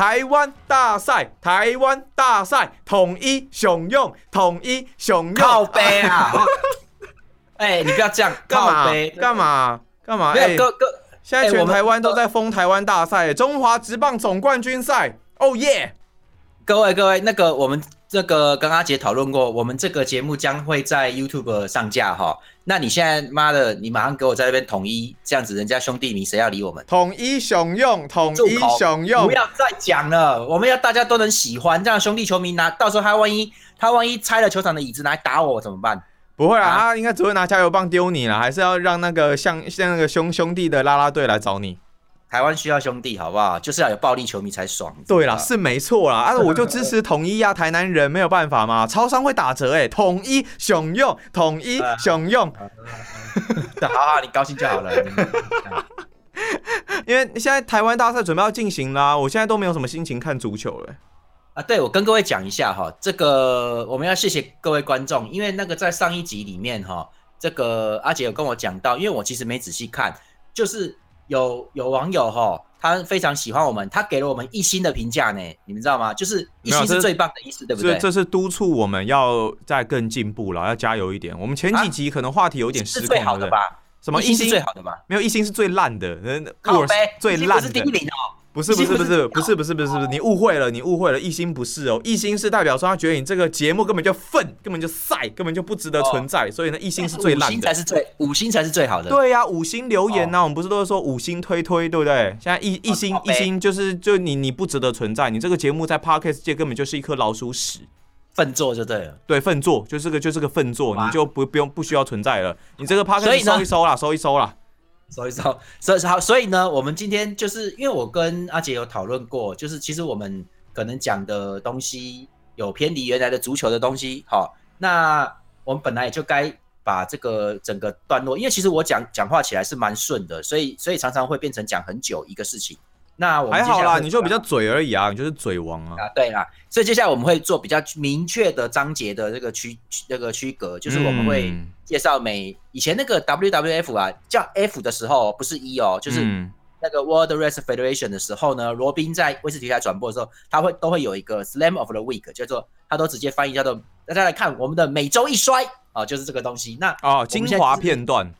台湾大赛，台湾大赛，统一雄用，统一雄用，靠背啊！哎，你不要这样，干嘛？干嘛干嘛？没哎有哥哥，现在全台湾都在封台湾大赛，中华职棒总冠军赛，哦耶！各位各位，那个我们这个跟阿杰讨论过，我们这个节目将会在 YouTube 上架哈。那你现在妈的，你马上给我在那边统一，这样子人家兄弟迷谁要理我们？统一雄用，统一住口雄用不，要再讲了，我们要大家都能喜欢，这样兄弟球迷拿到时候他万一他万一拆了球场的椅子拿来打我怎么办？不会啦，啊他应该只会拿加油棒丢你了，还是要让那个像像那个兄兄弟的啦啦队来找你。台湾需要兄弟，好不好？就是要有暴力球迷才爽。对啦，是没错啦，啊，我就支持统一啊，台南人没有办法嘛，超商会打折哎、统一雄用，统一雄用，好好，你高兴就好了。你 因为现在台湾大赛准备要进行啦，我现在都没有什么心情看足球了、啊，对，我跟各位讲一下哈，这个我们要谢谢各位观众，因为那个在上一集里面哈，这个阿杰有跟我讲到，因为我其实没仔细看，就是有有网友哈，他非常喜欢我们，他给了我们一星的评价呢，你们知道吗？就是一星是最棒的意思，对不对？这这是督促我们要再更进步了，要加油一点。我们前几集可能话题有点失控，是最好对不对？的吧？什么一星是星最好的吧？没有一星是最烂的，呃靠 worst，背，最烂的是第一的。名哦。不是不是不是不是不是不是不是，你误会了，你误会了，一心不是哦，一心是代表说他觉得你这个节目根本就粪，根本就晒，根本就不值得存在，所以呢，一心是最烂的。星才是最五星才是最好的。对呀、五星留言呢、哦我们不是都是说五星推推，对不对？现在一一星靠背一星就是就你你不值得存在，你这个节目在 podcast 界根本就是一颗老鼠屎。粪座就对了。对，粪座就是个就是个粪座，你就不不用不需要存在了。你这个 p o d 所 c 以 a 呢收一收啦，收一收啦。所以说，所以好，所以呢，我们今天就是因为我跟阿杰有讨论过，就是其实我们可能讲的东西有偏离原来的足球的东西，好，那我们本来也就该把这个整个段落，因为其实我讲讲话起来是蛮顺的，所以所以常常会变成讲很久一个事情。那我们还好啦，你就比较嘴而已啊，你就是嘴王啊。啊，对啦，所以接下来我们会做比较明确的章节的这个区区这个区隔，就是我们会嗯介绍每以前那个 WWF 啊叫 F 的时候不是一哦，就是嗯那个 World Wrestling Federation 的时候呢，罗宾在威斯体台转播的时候，他会都会有一个 Slam of the Week，叫做他都直接翻译叫做大家来看我们的每周一摔啊、就是这个东西。那哦，精华片段。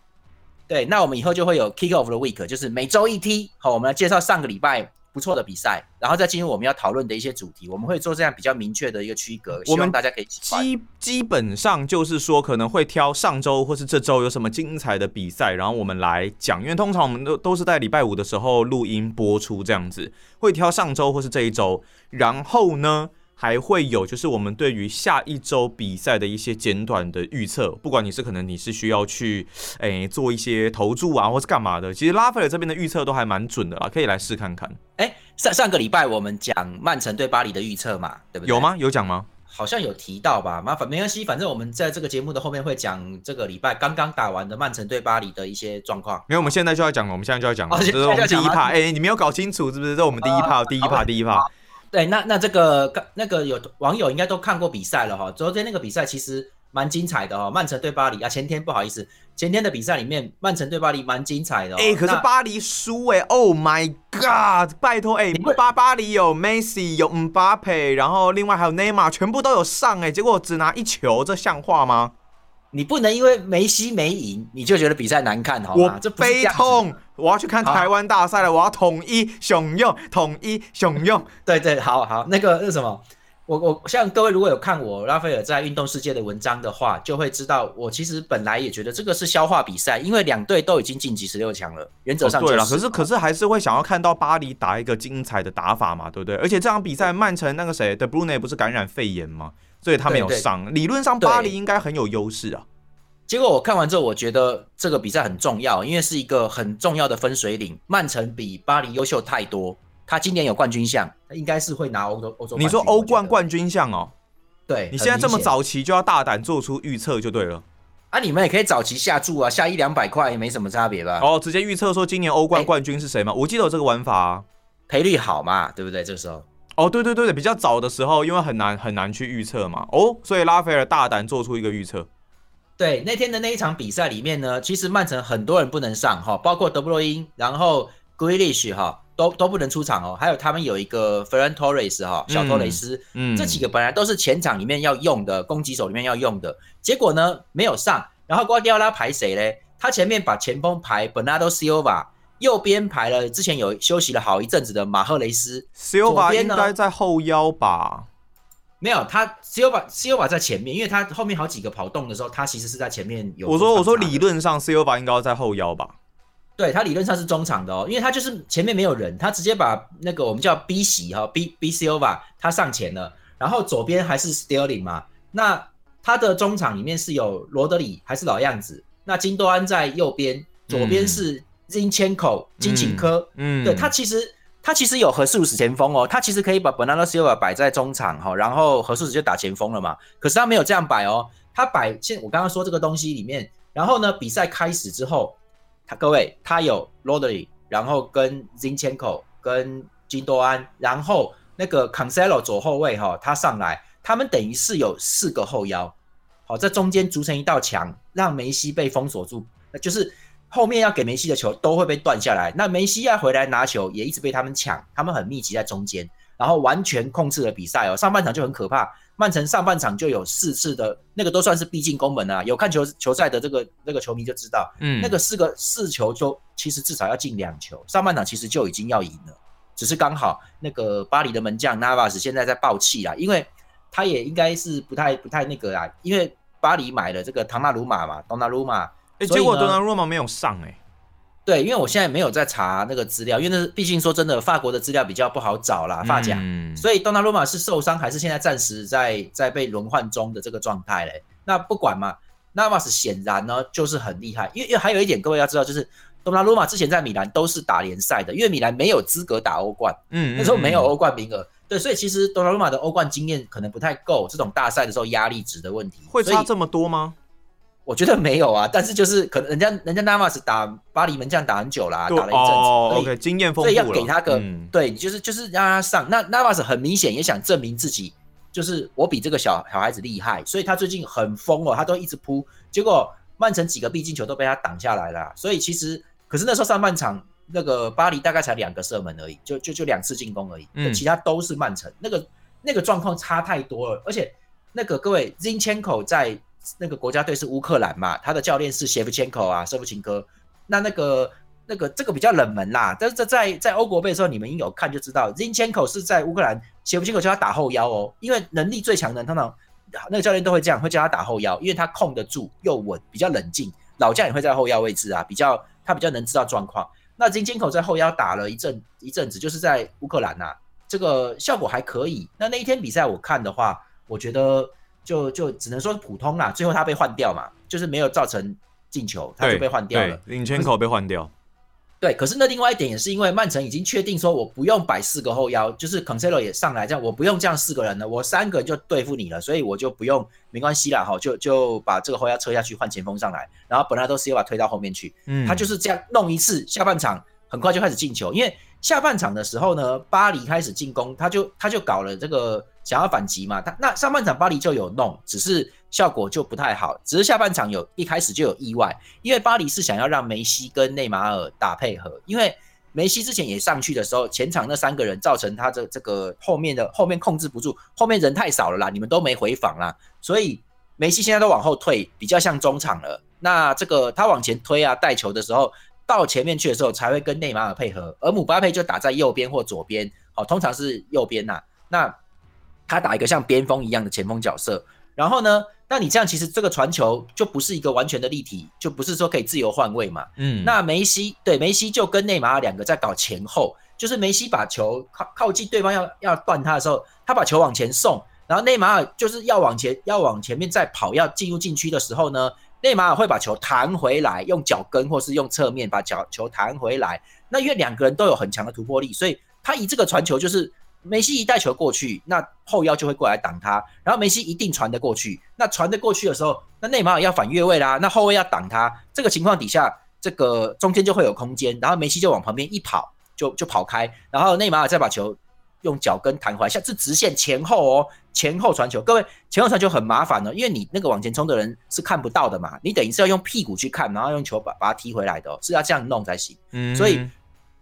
对，那我们以后就会有 Kick of the Week，就是每周一踢。好，我们来介绍上个礼拜不错的比赛，然后再进入我们要讨论的一些主题。我们会做这样比较明确的一个区隔，希望大家可以。基基本上就是说，可能会挑上周或是这周有什么精彩的比赛，然后我们来讲。因为通常我们都都是在礼拜五的时候录音播出这样子，会挑上周或是这一周，然后呢还会有就是我们对于下一周比赛的一些简短的预测。不管你是可能你是需要去诶、做一些投注啊，或是干嘛的，其实拉斐尔这边的预测都还蛮准的啦，可以来试看看。哎，上上个礼拜我们讲曼城对巴黎的预测嘛，对不对？有？吗？有讲吗？好像有提到吧？麻烦没关系，反正我们在这个节目的后面会讲这个礼拜刚刚打完的曼城对巴黎的一些状况。没有，我们现在就要讲了，我们现在就要讲了，哦这是我们第一趴。哎、你没有搞清楚是不是？这是我们第一趴，第一趴，第一趴。对，那那这个刚那个有网友应该都看过比赛了哈。昨天那个比赛其实蛮精彩的哦，曼城对巴黎啊，前天不好意思，前天的比赛里面，曼城对巴黎蛮精彩的、哦。哎、可是巴黎输哎、o h my God！拜托哎巴巴黎有 Messi 有 Mbappe，然后另外还有内马尔，全部都有上哎、结果只拿一球，这像话吗？你不能因为梅西没赢，你就觉得比赛难看好我吗？我这悲痛，我要去看台湾大赛了，我要统一雄用，统一雄用。对对，好好，那个那什么，我我像各位如果有看我拉斐尔在运动世界的文章的话，就会知道我其实本来也觉得这个是消化比赛，因为两队都已经晋级十六强了，原则上、哦、对了，可是可是还是会想要看到巴黎打一个精彩的打法嘛，对不对？而且这场比赛曼城那个谁的 Brune 不是感染肺炎吗？所以他没有对对上。理论上巴黎应该很有优势啊。结果我看完之后，我觉得这个比赛很重要，因为是一个很重要的分水岭。曼城比巴黎优秀太多，他今年有冠军项，他应该是会拿欧洲欧洲。你说欧冠？冠军项哦？对，你现在这么早期就要大胆做出预测就对了。啊？你们也可以早期下注啊，下一两百块也没什么差别吧？哦，直接预测说今年欧冠哎冠军是谁吗？我记得有这个玩法啊。赔率好嘛，对不对？这个时候。哦，对对对对，比较早的时候，因为很难很难去预测嘛。哦，所以拉斐尔大胆做出一个预测。对那天的那一场比赛里面呢，其实曼城很多人不能上哈，包括德布罗因，然后 Grealish 哈都都不能出场哦。还有他们有一个 Ferran Torres 哈，小托雷斯，嗯，这几个本来都是前场里面要用的攻击手里面要用的，结果呢没有上。然后瓜迪奥拉排谁嘞？他前面把前锋排 Bernardo Silva，右边排了之前有休息了好一阵子的马赫雷斯。Silva 应该在后腰吧？没有，他 Silva Silva 在前面，因为他后面好几个跑动的时候，他其实是在前面有。我说我说理论上 Silva 应该要在后腰吧？对他理论上是中场的哦，因为他就是前面没有人，他直接把那个我们叫 B 席哈 B B Silva 他上前了，然后左边还是 Sterling 嘛，那。他的中场里面是有罗德里，还是老样子？那金多安在右边，左边是金千口、金井科。嗯，对他其实他其实有何素史前锋哦，他其实可以把 Bernardo Silva 摆在中场哈，然后何素史就打前锋了嘛。可是他没有这样摆哦，他摆现我刚刚说这个东西里面，然后呢，比赛开始之后，他各位他有罗德里，然后跟 Zinchenko、跟金多安，然后那个 Cancelo 左后卫哈，他上来。他们等于是有四个后腰，好，在中间组成一道墙，让梅西被封锁住。那就是后面要给梅西的球都会被断下来。那梅西要回来拿球，也一直被他们抢。他们很密集在中间，然后完全控制了比赛哦。上半场就很可怕，曼城上半场就有四次的那个都算是必进攻门啊。有看球球赛的这个那个球迷就知道，嗯，那个四个四球就其实至少要进两球。上半场其实就已经要赢了，只是刚好那个巴黎的门将 Navas 现在在爆气啦，因为。他也应该是不太不太那个啦，因为巴黎买了这个唐纳鲁马嘛，唐纳鲁马，哎，结果唐纳鲁马没有上哎。对，因为我现在没有在查那个资料，因为那毕竟说真的，法国的资料比较不好找啦，发甲，所以东纳鲁马是受伤还是现在暂时在在被轮换中的这个状态嘞？那不管嘛，纳瓦斯显然呢就是很厉害，因为因为还有一点各位要知道，就是东纳鲁马之前在米兰都是打联赛的，因为米兰没有资格打欧冠，嗯，那时候没有欧冠名额。对，所以其实多纳鲁马的欧冠经验可能不太够，这种大赛的时候压力值的问题会差这么多吗？我觉得没有啊，但是就是可能人家人家 Navas 打巴黎门将打很久啦，打了一阵子，OK，经验丰富所以要给他个对，就是就是让他上。那 Navas 很明显也想证明自己，就是我比这个小小孩子厉害，所以他最近很疯哦，他都一直扑，结果曼城几个必进球都被他挡下来了。所以其实可是那时候上半场。那个巴黎大概才两个射门而已，就就就两次进攻而已，嗯，其他都是曼城。那个那个状况差太多了，而且那个各位 Zinchenko 在那个国家队是乌克兰嘛，他的教练是谢夫千科啊，舍夫琴科。那那个那个这个比较冷门啦，但是在在在欧国杯的时候，你们应有看就知道，Zinchenko 是在乌克兰，谢夫千科叫他打后腰哦，因为能力最强的通常那个教练都会这样，会叫他打后腰，因为他控得住又稳，比较冷静。老将也会在后腰位置啊，比较他比较能知道状况。那金金口在后腰打了一阵一阵子，就是在乌克兰呐，这个效果还可以。那那一天比赛我看的话，我觉得就就只能说普通啦。最后他被换掉嘛，就是没有造成进球，他就被换掉了。领圈口被换掉。对，可是那另外一点也是因为曼城已经确定说，我不用摆四个后腰，就是 Cancelo 也上来，这样我不用这样四个人了，我三个人就对付你了，所以我就不用，没关系啦，哈，就就把这个后腰撤下去，换前锋上来，然后本来都是要把推到后面去，嗯，他就是这样弄一次，下半场很快就开始进球，因为下半场的时候呢，巴黎开始进攻，他就他就搞了这个想要反击嘛，他那上半场巴黎就有弄，只是。效果就不太好，只是下半场有一开始就有意外，因为巴黎是想要让梅西跟内马尔打配合，因为梅西之前也上去的时候，前场那三个人造成他的这个后面的后面控制不住，后面人太少了啦，你们都没回防啦，所以梅西现在都往后退，比较像中场了。那这个他往前推啊带球的时候，到前面去的时候才会跟内马尔配合，而姆巴佩就打在右边或左边，好，通常是右边呐。那他打一个像边锋一样的前锋角色，然后呢？那你这样其实这个传球就不是一个完全的立体，就不是说可以自由换位嘛。嗯，那梅西对梅西就跟内马尔两个在搞前后，就是梅西把球靠靠近对方要要断他的时候，他把球往前送，然后内马尔就是要往前要往前面再跑要进入禁区的时候呢，内马尔会把球弹回来，用脚跟或是用侧面把脚球弹回来。那因为两个人都有很强的突破力，所以他以这个传球就是。梅西一带球过去，那后腰就会过来挡他，然后梅西一定传得过去。那传得过去的时候，那内马尔要反越位啦，那后卫要挡他。这个情况底下，这个中间就会有空间，然后梅西就往旁边一跑，就就跑开，然后内马尔再把球用脚跟弹回来，像这直线前后哦，前后传球。各位前后传球很麻烦哦，因为你那个往前冲的人是看不到的嘛，你等于是要用屁股去看，然后用球把把它踢回来的，是要这样弄才行。嗯，所以。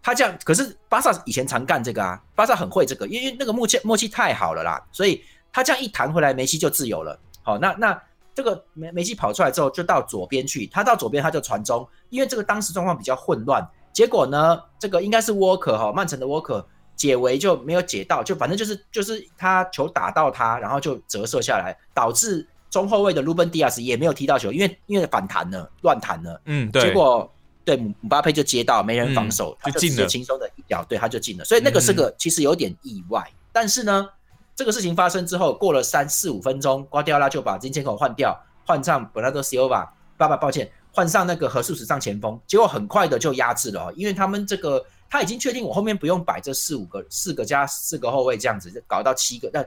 他这样，可是巴萨以前常干这个啊，巴萨很会这个，因为那个默契默契太好了啦，所以他这样一弹回来，梅西就自由了。好，那那这个梅梅西跑出来之后，就到左边去，他到左边他就传中，因为这个当时状况比较混乱，结果呢，这个应该是沃克哈，曼城的沃克解围就没有解到，就反正就是就是他球打到他，然后就折射下来，导致中后卫的鲁本迪亚斯也没有踢到球，因为因为反弹了，乱弹了，嗯，对，结果。对姆巴佩就接到，没人防守，他就进了轻松的一脚，对他就进了。所以那个是个其实有点意外，但是呢，这个事情发生之后，过了三四五分钟，瓜迪奥拉就把金钱口换掉，换上本拉多西欧巴，爸爸抱歉，换上那个何数史上前锋，结果很快的就压制了，因为他们这个他已经确定我后面不用摆这四五个四个加四个后卫这样子，搞到七个，那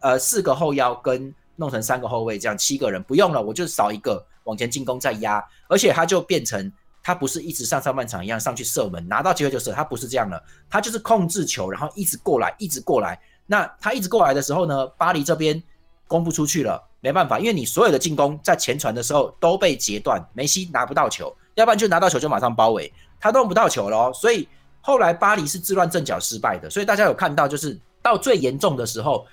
呃四个后腰跟弄成三个后卫这样七个人不用了，我就少一个往前进攻再压，而且他就变成。他不是一直像上半场一样上去射门，拿到机会就射，他不是这样的，他就是控制球，然后一直过来，一直过来。那他一直过来的时候呢，巴黎这边攻不出去了，没办法，因为你所有的进攻在前传的时候都被截断，梅西拿不到球，要不然就拿到球就马上包围，他弄不到球了，所以后来巴黎是自乱阵脚失败的。所以大家有看到，就是到最严重的时候。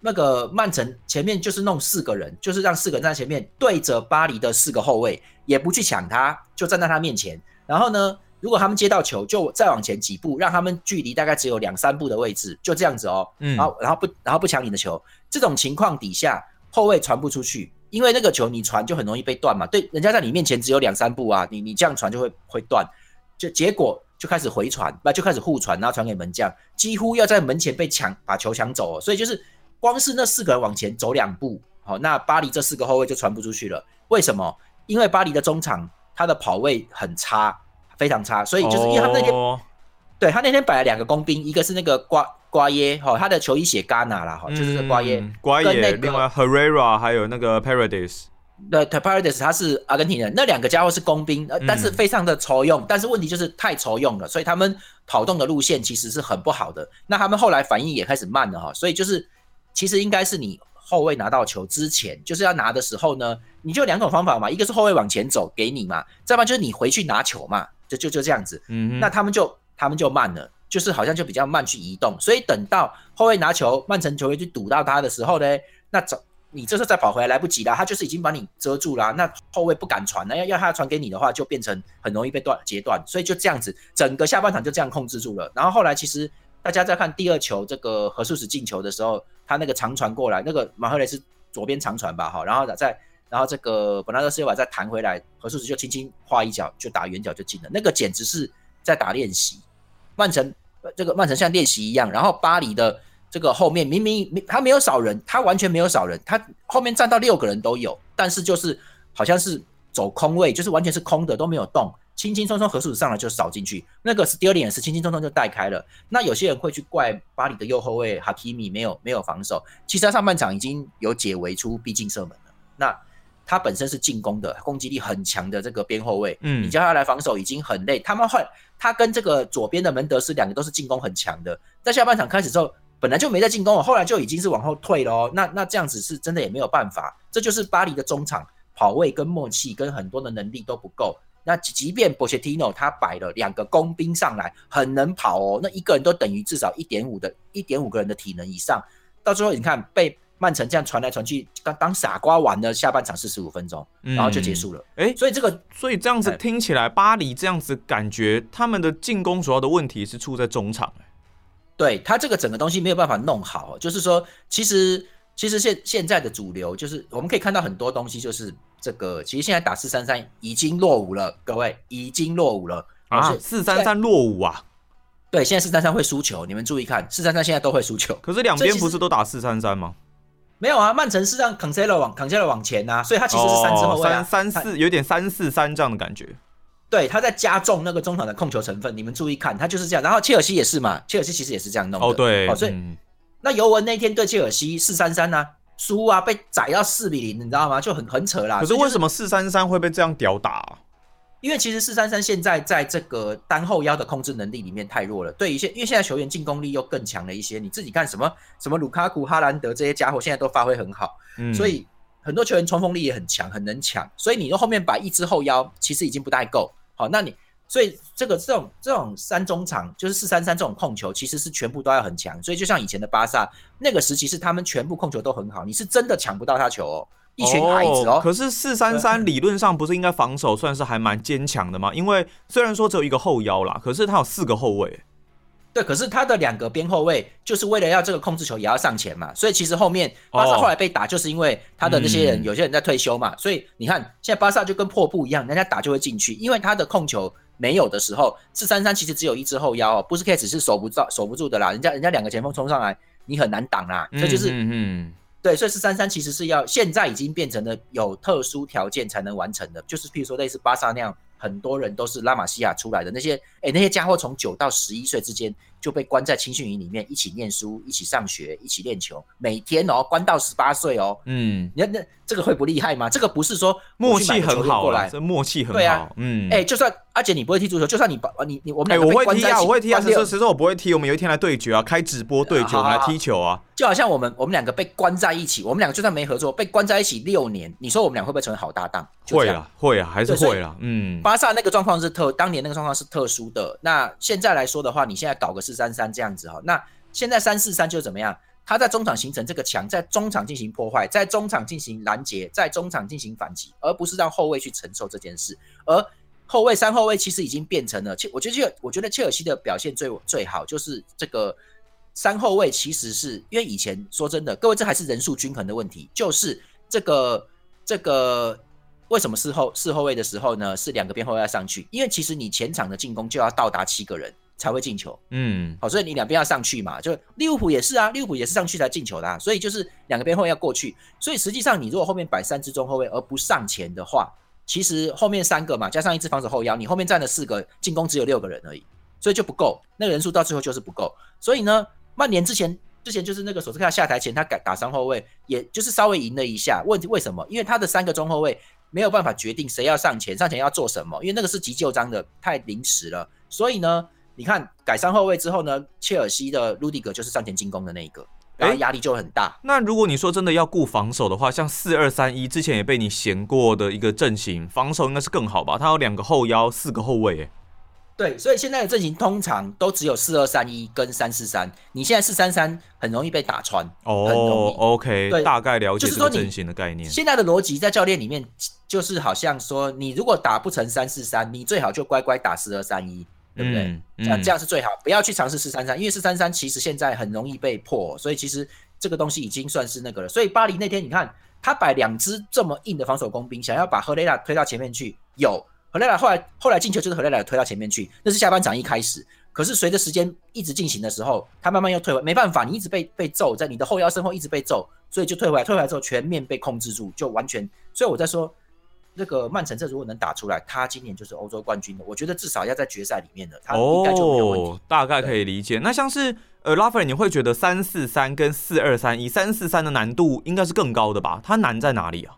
那个曼城前面就是弄四个人，就是让四个人在前面对着巴黎的四个后卫，也不去抢他，就站在他面前。然后呢，如果他们接到球，就再往前几步，让他们距离大概只有两三步的位置，就这样子哦。嗯。然后，然后不，然后不抢你的球。这种情况底下，后卫传不出去，因为那个球你传就很容易被断嘛。对，人家在你面前只有两三步啊，你你这样传就会会断。就结果就开始回传，那就开始互传，然后传给门将，几乎要在门前被抢，把球抢走。所以就是。光是那四个人往前走两步，好，那巴黎这四个后卫就传不出去了。为什么？因为巴黎的中场他的跑位很差，非常差，所以就是因为他那天，对他那天摆了两个工兵，一个是那个瓜瓜耶，哈，他的球衣写戛纳啦，哈，就是瓜耶，瓜耶，另外 Herrera 还有那个 Paradise，对，Paradise 他是阿根廷人，那两个家伙是工兵，呃，但是非常的抽用，但是问题就是太抽用了，所以他们跑动的路线其实是很不好的。那他们后来反应也开始慢了，哈，所以就是。其实应该是你后卫拿到球之前，就是要拿的时候呢，你就两种方法嘛，一个是后卫往前走给你嘛，再不然就是你回去拿球嘛，就就就这样子。嗯，那他们就他们就慢了，就是好像就比较慢去移动，所以等到后卫拿球，曼城球员去堵到他的时候呢，那走你这时候再跑回来来不及了，他就是已经把你遮住了，那后卫不敢传了，要要他传给你的话，就变成很容易被断截断，所以就这样子，整个下半场就这样控制住了。然后后来其实。大家在看第二球这个何数时进球的时候，他那个长传过来，那个马赫雷是左边长传吧，哈，然后再然后这个本拉德斯又把再弹回来，何数时就轻轻画一脚就打远角就进了，那个简直是在打练习。曼城这个曼城像练习一样，然后巴黎的这个后面明明他没有少人，他完全没有少人，他后面站到六个人都有，但是就是好像是走空位，就是完全是空的都没有动。轻轻松松合数上来就扫进去，那个是第二点也是轻轻松松就带开了。那有些人会去怪巴黎的右后卫哈基米没有没有防守，其实他上半场已经有解围出逼近射门了。那他本身是进攻的攻击力很强的这个边后卫，嗯，你叫他来防守已经很累。他们换他跟这个左边的门德斯两个都是进攻很强的，在下半场开始之后本来就没在进攻了，后来就已经是往后退了哦。那那这样子是真的也没有办法，这就是巴黎的中场跑位跟默契跟很多的能力都不够。那即便波切蒂诺他摆了两个工兵上来，很能跑哦，那一个人都等于至少一点五的一点五个人的体能以上。到最后你看被曼城这样传来传去，当当傻瓜玩了下半场四十五分钟，然后就结束了。哎，所以这个所以这样子听起来，巴黎这样子感觉他们的进攻主要的问题是出在中场。对他这个整个东西没有办法弄好，就是说其实其实现现在的主流就是我们可以看到很多东西就是。这个其实现在打四三三已经落伍了，各位已经落伍了啊！四三三落伍啊！对，现在四三三会输球，你们注意看，四三三现在都会输球。可是两边不是都打四三三吗？没有啊，曼城是让 Cancelo 往 Cancelo 往前呐，所以他其实是三支后卫，三四有点三四三这样的感觉。对，他在加重那个中场的控球成分，你们注意看，他就是这样。然后切尔西也是嘛，切尔西其实也是这样弄的。哦，对，哦所以那尤文那天对切尔西四三三呢？输啊，被宰到四比零，你知道吗？就很很扯啦。可是为什么四三三会被这样屌打？因为其实四三三现在在这个单后腰的控制能力里面太弱了。对一些，因为现在球员进攻力又更强了一些。你自己看什么什么卢卡库、哈兰德这些家伙现在都发挥很好，所以很多球员冲锋力也很强，很能抢。所以你后面摆一支后腰，其实已经不太够。好，那你所以这个这种这种三中场就是四三三这种控球，其实是全部都要很强。所以就像以前的巴萨那个时期，是他们全部控球都很好，你是真的抢不到他球哦，一群孩子哦。可是四三三理论上不是应该防守算是还蛮坚强的吗？因为虽然说只有一个后腰啦，可是他有四个后卫。对，可是他的两个边后卫就是为了要这个控制球也要上前嘛，所以其实后面巴萨后来被打，就是因为他的那些人有些人在退休嘛，所以你看现在巴萨就跟破布一样，人家打就会进去，因为他的控球没有的时候，四三三其实只有一只后腰哦，不是只是守不住守不住的啦，人家人家两个前锋冲上来，你很难挡啦，这就是嗯对，所以四三三其实是要现在已经变成了有特殊条件才能完成的，就是譬如说类似巴萨那样。很多人都是拉玛西亚出来的那些，哎，那些家伙从九到十一岁之间就被关在青训营里面，一起念书，一起上学，一起练球，每天哦，关到十八岁哦。嗯，你看那这个会不厉害吗？这个不是说默契很好来，这默契很好。对啊，嗯，哎，就算阿姐你不会踢足球，就算你把你你我们两个我会踢啊，我会踢啊，谁说谁说我不会踢？我们有一天来对决啊，开直播对决，我们来踢球啊。就好像我们我们两个被关在一起，我们两个就算没合作，被关在一起六年，你说我们俩会不会成为好搭档？会啊，会啊，还是会啊。嗯，巴萨那个状况是特，当年那个状况是特殊的。那现在来说的话，你现在搞个四三三这样子哈，那现在三四三就怎么样？他在中场形成这个墙，在中场进行破坏，在中场进行拦截，在中场进行反击，而不是让后卫去承受这件事。而后卫三后卫其实已经变成了，切，我觉得切，我觉得切尔西的表现最最好就是这个。三后卫其实是因为以前说真的，各位这还是人数均衡的问题，就是这个这个为什么四后四后卫的时候呢？是两个边后卫要上去，因为其实你前场的进攻就要到达七个人才会进球，嗯，好，所以你两边要上去嘛，就利物浦也是啊，利物浦也是上去才进球的，所以就是两个边后卫要过去，所以实际上你如果后面摆三支中后卫而不上前的话，其实后面三个嘛，加上一支防守后腰，你后面站了四个，进攻只有六个人而已，所以就不够，那个人数到最后就是不够，所以呢。曼联之前之前就是那个索斯克亚下台前，他改打三后卫，也就是稍微赢了一下。问题为什么？因为他的三个中后卫没有办法决定谁要上前，上前要做什么，因为那个是急救章的，太临时了。所以呢，你看改善后卫之后呢，切尔西的卢迪格就是上前进攻的那一个，然后压力就很大。那如果你说真的要顾防守的话，像四二三一之前也被你嫌过的一个阵型，防守应该是更好吧？他有两个后腰，四个后卫，对，所以现在的阵型通常都只有四二三一跟三四三。你现在四三三很容易被打穿哦。OK，对，大概了解这个阵型的概念。现在的逻辑在教练里面就是好像说，你如果打不成三四三，你最好就乖乖打四二三一，对不对？这样这样是最好，不要去尝试四三三，因为四三三其实现在很容易被破，所以其实这个东西已经算是那个了。所以巴黎那天你看他摆两支这么硬的防守工兵，想要把赫雷拉推到前面去，有。赫雷拉后来后来进球就是赫雷拉推到前面去，那是下半场一开始。可是随着时间一直进行的时候，他慢慢又退回，没办法，你一直被被揍，在你的后腰身后一直被揍，所以就退回来。退回来之后全面被控制住，就完全。所以我在说，那个曼城这如果能打出来，他今年就是欧洲冠军的。我觉得至少要在决赛里面的，他应该就没有问题。大概可以理解。那像是呃拉斐尔，你会觉得三四三跟四二三一，三四三的难度应该是更高的吧？它难在哪里啊？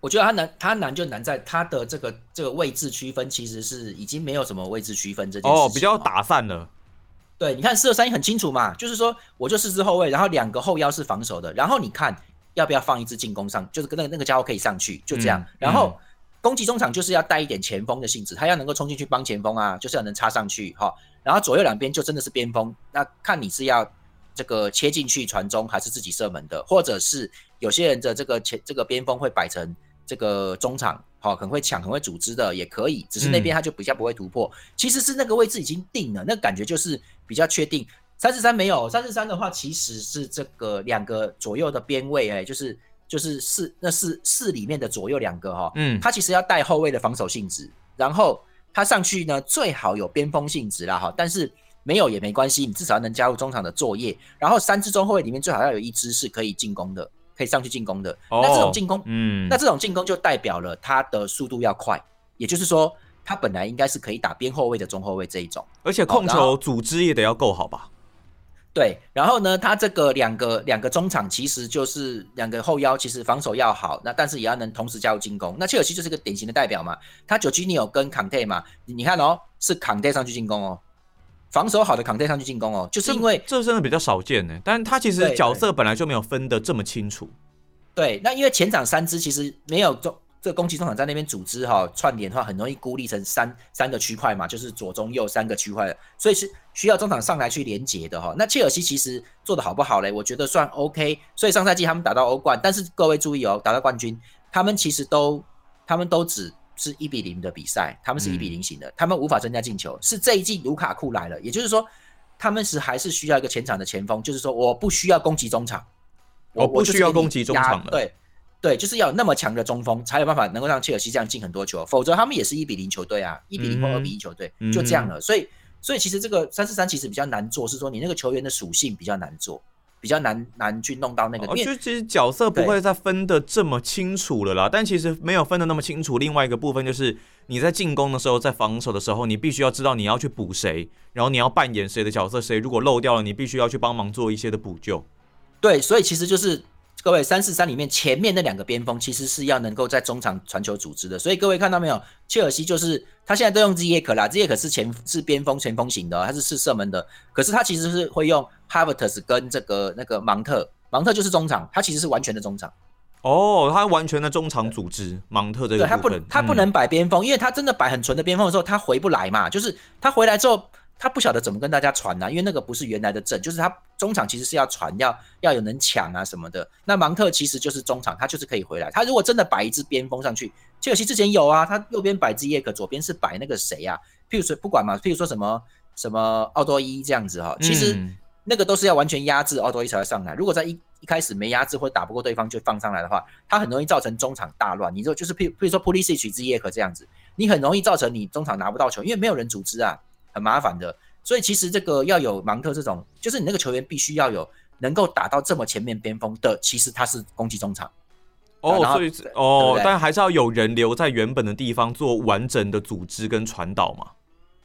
我觉得它难，它难就难在它的这个这个位置区分，其实是已经没有什么位置区分这件事情。哦，比较打散了。对，你看四二三一很清楚嘛，就是说我就四支后卫，然后两个后腰是防守的，然后你看要不要放一支进攻上，就是跟那个那个家伙可以上去，就这样。然后攻击中场就是要带一点前锋的性质，他要能够冲进去帮前锋啊，就是要能插上去哈。然后左右两边就真的是边锋，那看你是要这个切进去传中，还是自己射门的，或者是有些人的这个前这个边锋会摆成。这个中场好，很会抢，很会组织的也可以，只是那边他就比较不会突破。其实是那个位置已经定了，那感觉就是比较确定。三四三没有，三四三的话其实是这个两个左右的边位，哎，就是就是四那四四里面的左右两个哈，嗯，他其实要带后卫的防守性质，然后他上去呢最好有边锋性质啦哈，但是没有也没关系，你至少能加入中场的作业。然后三支中后卫里面最好要有一支是可以进攻的。可以上去进攻的，哦那这种进攻，嗯，那这种进攻就代表了他的速度要快，也就是说，他本来应该是可以打边后卫的中后卫这一种，而且控球组织也得要够好吧？对，然后呢，他这个两个两个中场其实就是两个后腰，其实防守要好，那但是也要能同时加入进攻。那切尔西就是一个典型的代表嘛，他九基尼有跟坎特嘛，你看哦，是坎特上去进攻哦。防守好的坎特上去进攻哦，就是因为这真的比较少见呢。但是他其实角色本来就没有分的这么清楚。对，那因为前场三支其实没有中这个攻击中场在那边组织哈串联的话，很容易孤立成三三个区块嘛，就是左中右三个区块，所以是需要中场上来去连接的哈。那切尔西其实做的好不好嘞？我觉得算 OK。所以上赛季他们打到欧冠，但是各位注意哦，打到冠军，他们其实都他们都只是一比零的比赛，他们是一比零型的，他们无法增加进球。是这一季卢卡库来了，也就是说他们是还是需要一个前场的前锋，就是说我不需要攻击中场，我不需要攻击中场了，对。对，就是要有那么强的中锋，才有办法能够让切尔西这样进很多球，否则他们也是一比零球队啊，一比零或二比一球队，就这样了。所以，所以其实这个三四三其实比较难做，是说你那个球员的属性比较难做，比较难难去弄到那个。就其实角色不会再分的这么清楚了啦，但其实没有分的那么清楚。另外一个部分就是你在进攻的时候，在防守的时候，你必须要知道你要去补谁，然后你要扮演谁的角色，谁如果漏掉了，你必须要去帮忙做一些的补救。对，所以其实就是。各位三四三里面前面那两个边锋其实是要能够在中场传球组织的，所以各位看到没有？切尔西就是他现在都用 Z 耶克啦，Z 耶克是前是边锋前锋型的，他是是射门的，可是他其实是会用 Havertz 跟这个那个芒特，芒特就是中场，他其实是完全的中场。哦，他完全的中场组织，芒特这个对他不他不能摆边锋，因为他真的摆很纯的边锋的时候，他回不来嘛，就是他回来之后。他不晓得怎么跟大家传呐，因为那个不是原来的阵，就是他中场其实是要传，要要有人抢啊什么的。那芒特其实就是中场，他就是可以回来。他如果真的摆一支边锋上去，切尔西之前有啊，他右边摆兹耶克，左边是摆那个谁啊？譬如说不管嘛，譬如说什么什么奥多伊这样子哈，其实那个都是要完全压制奥多伊才会上来。如果在一一开始没压制或者打不过对方就放上来的话，他很容易造成中场大乱。你说就是譬譬如说普利西奇兹耶克这样子，你很容易造成你中场拿不到球，因为没有人组织啊。很麻烦的，所以其实这个要有芒特这种，就是你那个球员必须要有能够打到这么前面边锋的，其实他是攻击中场。哦，所以哦，但还是要有人留在原本的地方做完整的组织跟传导嘛。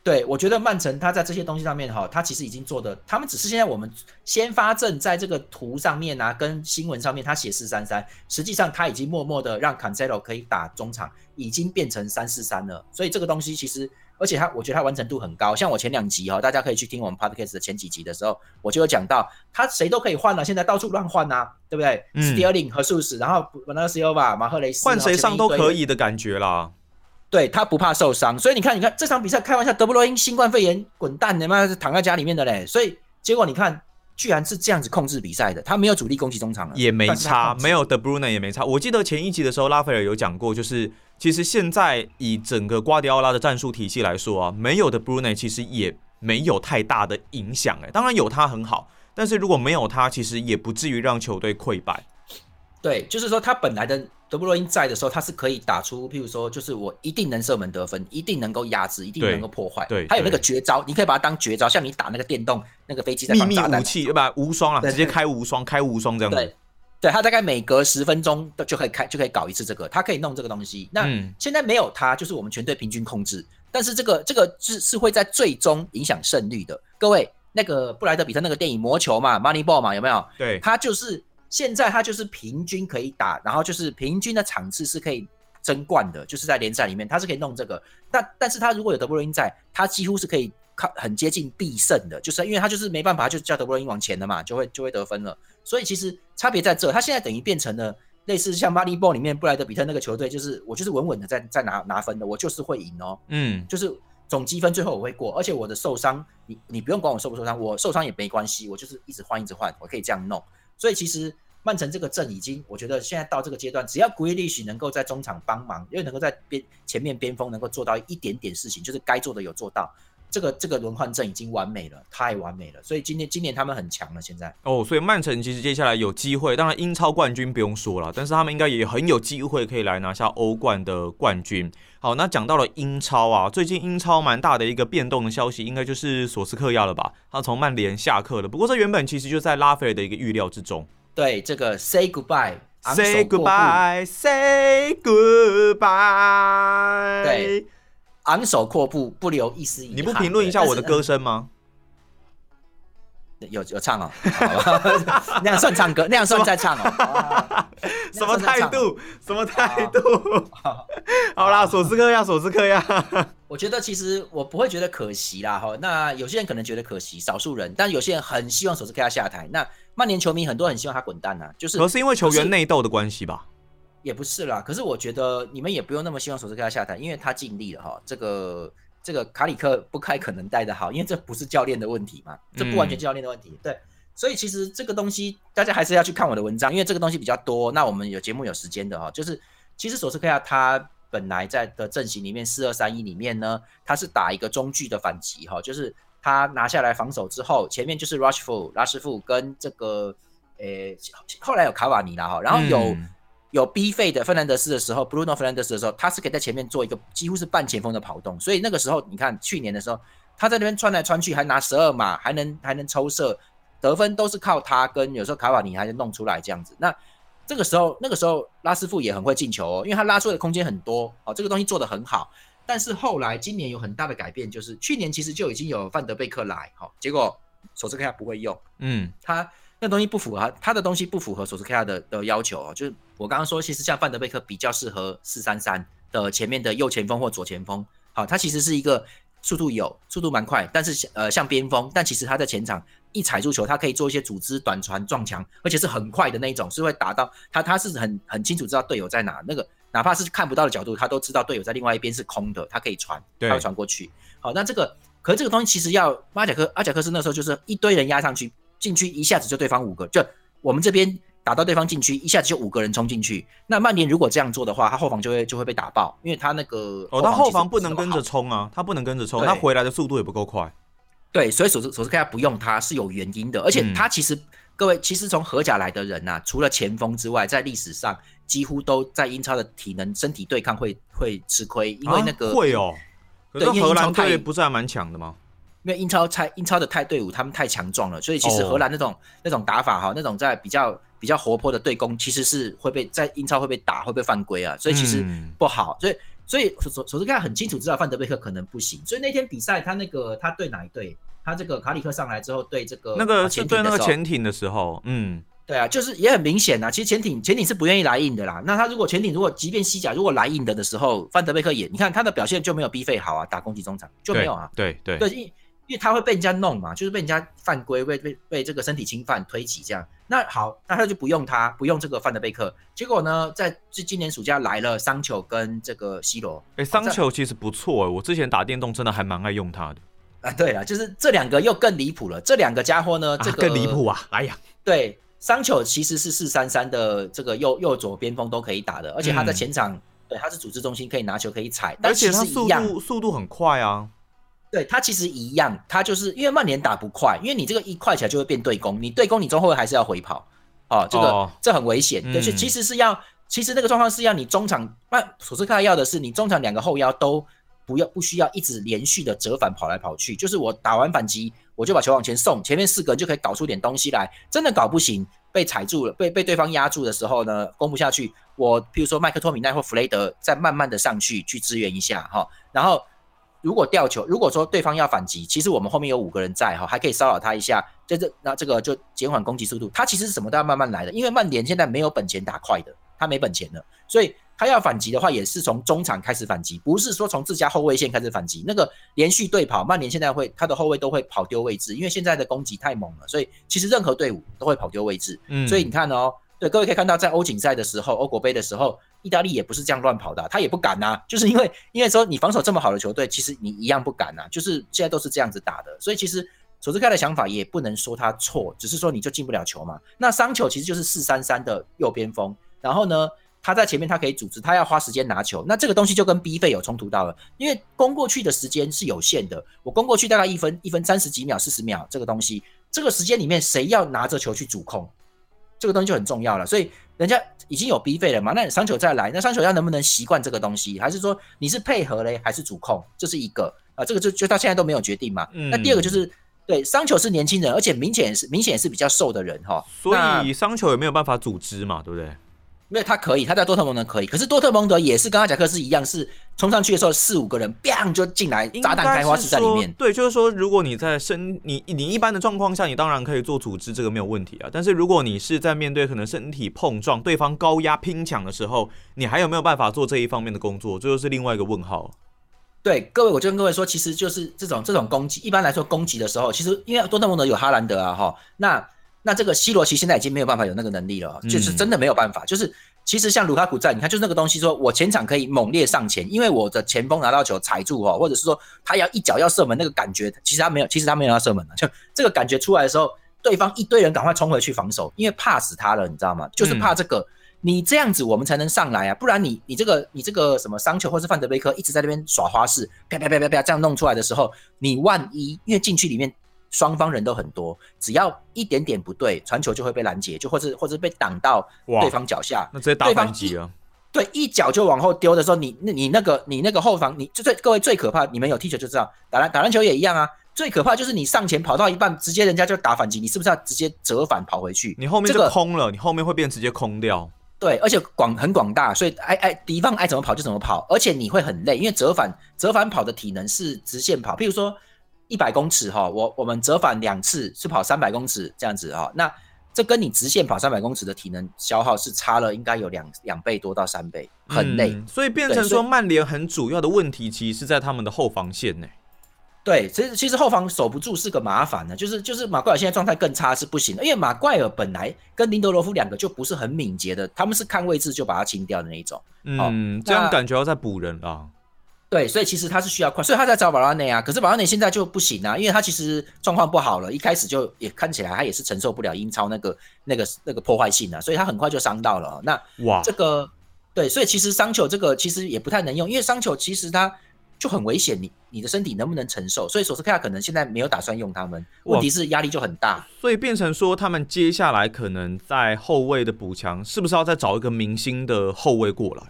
对，我觉得曼城他在这些东西上面哈，他其实已经做的，他们只是现在我们先发阵在这个图上面啊，跟新闻上面他写四三三，实际上他已经默默的让 Cancelo 可以打中场，已经变成三四三了。所以这个东西其实。而且他，我觉得他完成度很高。像我前两集哈，大家可以去听我们 podcast 的前几集的时候，我就有讲到，他谁都可以换了，现在到处乱换呐，对不对？Sterling 和术士，然后那个 c 欧吧，马赫雷斯，换谁上都可以的感觉啦。对他不怕受伤，所以你看，你看这场比赛，开玩笑，德布罗因新冠肺炎滚蛋，他妈是躺在家里面的嘞。所以结果你看。居然是这样子控制比赛的，他没有主力攻击中场了，也没差，没有的 Bruno 也没差。我记得前一集的时候，拉斐尔有讲过，就是其实现在以整个瓜迪奥拉的战术体系来说啊，没有的 Bruno 其实也没有太大的影响。哎，当然有他很好，但是如果没有他，其实也不至于让球队溃败。对，就是说他本来的。德布罗因在的时候，他是可以打出，譬如说，就是我一定能射门得分，一定能够压制，一定能够破坏。对，还有那个绝招，你可以把它当绝招，像你打那个电动那个飞机在秘密武器，对吧？无双啊，直接开无双，开无双这样子。对，对他大概每隔十分钟就可以开，就可以搞一次这个，他可以弄这个东西。那现在没有他，就是我们全队平均控制，但是这个这个是是会在最终影响胜率的。各位，那个布莱德比特那个电影魔球嘛，Money Ball 嘛，有没有？对，他就是。现在他就是平均可以打，然后就是平均的场次是可以争冠的，就是在联赛里面他是可以弄这个。但但是他如果有德布罗因在，他几乎是可以靠很接近必胜的，就是因为他就是没办法，就叫德布罗因往前的嘛，就会就会得分了。所以其实差别在这，他现在等于变成了类似像马里波里面布莱德比特那个球队，就是我就是稳稳的在在拿拿分的，我就是会赢哦。嗯，就是总积分最后我会过，而且我的受伤，你你不用管我受不受伤，我受伤也没关系，我就是一直换一直换，我可以这样弄。所以其实曼城这个阵已经，我觉得现在到这个阶段，只要古伊利许能够在中场帮忙，因为能够在边前面边锋能够做到一点点事情，就是该做的有做到，这个这个轮换阵已经完美了，太完美了。所以今年今年他们很强了，现在哦，所以曼城其实接下来有机会，当然英超冠军不用说了，但是他们应该也很有机会可以来拿下欧冠的冠军。好，那讲到了英超啊，最近英超蛮大的一个变动的消息，应该就是索斯克亚了吧？他从曼联下课了，不过这原本其实就在拉斐尔的一个预料之中。对，这个 say goodbye，say goodbye，say goodbye。对，昂首阔步，不留一丝遗憾。你不评论一下我的歌声吗？有有唱哦，那样算唱歌，那样算在唱哦。什么态度？什么态度？好啦，索斯克呀，索斯克呀。我觉得其实我不会觉得可惜啦，哈。那有些人可能觉得可惜，少数人，但有些人很希望索斯克亚下台。那曼联球迷很多很希望他滚蛋呐，就是。可是因为球员内斗的关系吧？也不是啦。可是我觉得你们也不用那么希望索斯克亚下台，因为他尽力了哈。这个这个卡里克不太可能带的好，因为这不是教练的问题嘛，这不完全教练的问题。对，所以其实这个东西大家还是要去看我的文章，因为这个东西比较多。那我们有节目有时间的哈，就是其实索斯克亚他本来在的阵型里面四二三一里面呢，他是打一个中距的反击哈，就是他拿下来防守之后，前面就是 Rushford 拉什福跟这个。诶，后来有卡瓦尼了哈，然后有有 B 费的芬兰德斯的时候，Bruno 芬兰德斯的时候，他是可以在前面做一个几乎是半前锋的跑动，所以那个时候你看去年的时候，他在那边穿来穿去，还拿十二码，还能还能抽射，得分都是靠他跟有时候卡瓦尼还能弄出来这样子。那这个时候那个时候拉斯夫也很会进球哦，因为他拉出的空间很多哦，这个东西做的很好。但是后来今年有很大的改变，就是去年其实就已经有范德贝克来，好，结果索斯克亚不会用，嗯，他。那东西不符合他的东西不符合索斯克亚的的要求哦，就是我刚刚说，其实像范德贝克比较适合四三三的前面的右前锋或左前锋，好，他其实是一个速度有速度蛮快，但是呃像边锋，但其实他在前场一踩住球，他可以做一些组织短传撞墙，而且是很快的那一种，是会打到他他是很很清楚知道队友在哪，那个哪怕是看不到的角度，他都知道队友在另外一边是空的，他可以传，他会传过去。好，那这个可是这个东西其实要阿贾克阿贾克斯那时候就是一堆人压上去。禁区一下子就对方五个，就我们这边打到对方禁区，一下子就五个人冲进去。那曼联如果这样做的话，他后防就会就会被打爆，因为他那个哦，他后防不能跟着冲啊，他不能跟着冲，他回来的速度也不够快。对，所以索斯索斯克亚不用他是有原因的，而且他其实各位其实从荷甲来的人呐，除了前锋之外，在历史上几乎都在英超的体能身体对抗会会吃亏，因为那个会哦，可是荷兰队不是还蛮强的吗？因为英超太英超的太队伍，他们太强壮了，所以其实荷兰那种那种打法哈，那种在比较比较活泼的对攻，其实是会被在英超会被打，会被犯规啊，所以其实不好。所以所以首首先看很清楚知道范德贝克可能不行，所以那天比赛他那个他对哪一队？他这个卡里克上来之后对这个那个是对那个潜艇的时候，嗯，对啊，就是也很明显啊。其实潜艇潜艇是不愿意来硬的啦。那他如果潜艇如果即便西甲如果来硬的的时候，范德贝克也你看他的表现就没有 B 费好啊，打攻击中场就没有啊。对对对。因为他会被人家弄嘛，就是被人家犯规，被被被这个身体侵犯推挤这样。那好，那他就不用他，不用这个范德贝克。结果呢，在这今年暑假来了桑丘跟这个 C 罗。哎，桑丘其实不错哎，我之前打电动真的还蛮爱用他的。啊，对了，就是这两个又更离谱了。这两个家伙呢，这个更离谱啊！哎呀，对，桑丘其实是四三三的这个右右左边锋都可以打的，而且他在前场，对，他是组织中心，可以拿球可以踩，而且他速度速度很快啊。对他其实一样，他就是因为曼联打不快，因为你这个一快起来就会变对攻，你对攻你中后卫还是要回跑，哦，这个这很危险。对，其实是要，其实那个状况是要你中场，曼索斯克要的是你中场两个后腰都不要不需要一直连续的折返跑来跑去，就是我打完反击我就把球往前送，前面四个人就可以搞出点东西来。真的搞不行，被踩住了，被被对方压住的时候呢，攻不下去，我比如说麦克托米奈或弗雷德再慢慢的上去去支援一下哈，然后。如果掉球，如果说对方要反击，其实我们后面有五个人在哈，还可以骚扰他一下，这这那这个就减缓攻击速度。他其实什么都要慢慢来的，因为曼联现在没有本钱打快的，他没本钱了，所以他要反击的话，也是从中场开始反击，不是说从自家后卫线开始反击。那个连续对跑，曼联现在会他的后卫都会跑丢位置，因为现在的攻击太猛了，所以其实任何队伍都会跑丢位置。嗯，所以你看哦。对，各位可以看到，在欧锦赛的时候，欧国杯的时候，意大利也不是这样乱跑的，他也不敢呐，就是因为因为说你防守这么好的球队，其实你一样不敢呐，就是现在都是这样子打的，所以其实索斯盖的想法也不能说他错，只是说你就进不了球嘛。那桑球其实就是四三三的右边锋，然后呢，他在前面他可以组织，他要花时间拿球，那这个东西就跟 B 费有冲突到了，因为攻过去的时间是有限的，我攻过去大概一分一分三十几秒四十秒，这个东西，这个时间里面谁要拿着球去主控？这个东西就很重要了，所以人家已经有 B 费了嘛，那商球再来，那商球要能不能习惯这个东西，还是说你是配合嘞，还是主控？这是一个啊，这个就就到现在都没有决定嘛。那第二个就是对商球是年轻人，而且明显是明显是比较瘦的人哈，所以商球也没有办法组织嘛，对不对？因为他可以，他在多特蒙德可以，可是多特蒙德也是跟阿贾克斯一样，是冲上去的时候四五个人，bang 就进来，炸弹开花是在里面。对，就是说，如果你在身你你一般的状况下，你当然可以做组织，这个没有问题啊。但是如果你是在面对可能身体碰撞、对方高压拼抢的时候，你还有没有办法做这一方面的工作？这就是另外一个问号。对，各位，我就跟各位说，其实就是这种这种攻击，一般来说攻击的时候，其实因为多特蒙德有哈兰德啊，哈，那。那这个 C 罗其实现在已经没有办法有那个能力了，就是真的没有办法。就是其实像卢卡库在，你看就是那个东西，说我前场可以猛烈上前，因为我的前锋拿到球踩住哦，或者是说他要一脚要射门那个感觉，其实他没有，其实他没有要射门的，就这个感觉出来的时候，对方一堆人赶快冲回去防守，因为怕死他了，你知道吗？就是怕这个，你这样子我们才能上来啊，不然你你这个你这个什么桑球或是范德贝克一直在那边耍花式，啪啪啪啪啪这样弄出来的时候，你万一因为禁区里面。双方人都很多，只要一点点不对，传球就会被拦截，就或者或者被挡到对方脚下，那直接打反击啊。对，一脚就往后丢的时候，你那你那个你那个后防，你就最各位最可怕，你们有踢球就知道，打篮打篮球也一样啊。最可怕就是你上前跑到一半，直接人家就打反击，你是不是要直接折返跑回去？你后面就空了，你后面会变直接空掉。对，而且广很广大，所以爱爱敌方爱怎么跑就怎么跑，而且你会很累，因为折返折返跑的体能是直线跑，譬如说。一百公尺哈，我我们折返两次是跑三百公尺这样子哈，那这跟你直线跑三百公尺的体能消耗是差了应该有两两倍多到三倍，很累。所以变成说曼联很主要的问题其实是在他们的后防线呢。对，其实其实后防守不住是个麻烦呢，就是就是马怪尔现在状态更差是不行的，因为马怪尔本来跟林德罗夫两个就不是很敏捷的，他们是看位置就把他清掉的那一种。嗯，这样感觉要再补人了。对，所以其实他是需要快，所以他在找保拉内啊。可是保拉内现在就不行啊，因为他其实状况不好了，一开始就也看起来他也是承受不了英超那个那个那个破坏性啊，所以他很快就伤到了。那哇，这个对，所以其实桑球这个其实也不太能用，因为桑球其实他就很危险，你你的身体能不能承受？所以索斯克亚可能现在没有打算用他们，问题是压力就很大。所以变成说，他们接下来可能在后卫的补强，是不是要再找一个明星的后卫过来？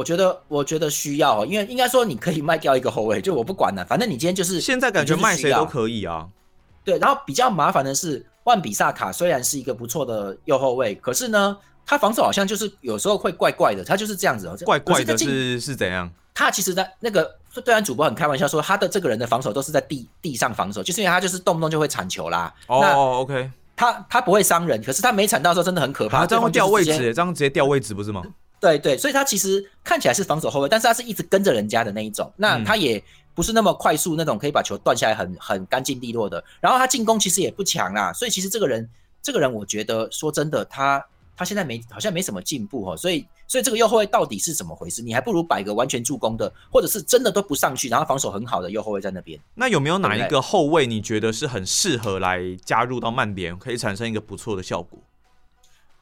我觉得，我觉得需要，因为应该说你可以卖掉一个后卫，就我不管了，反正你今天就是现在感觉卖谁都可以啊。对，然后比较麻烦的是，万比萨卡虽然是一个不错的右后卫，可是呢，他防守好像就是有时候会怪怪的，他就是这样子哦，怪怪的是是怎样？他其实在那个对岸主播很开玩笑说，他的这个人的防守都是在地地上防守，就是因为他就是动不动就会铲球啦。哦，OK，他他不会伤人，可是他没铲到的时候真的很可怕，这样会掉位置，这样直接掉位置不是吗？对对，所以他其实看起来是防守后卫，但是他是一直跟着人家的那一种。那他也不是那么快速那种可以把球断下来很很干净利落的。然后他进攻其实也不强啦，所以其实这个人这个人我觉得说真的，他他现在没好像没什么进步哦。所以所以这个右后卫到底是怎么回事？你还不如摆个完全助攻的，或者是真的都不上去，然后防守很好的右后卫在那边。那有没有哪一个后卫你觉得是很适合来加入到曼联，可以产生一个不错的效果？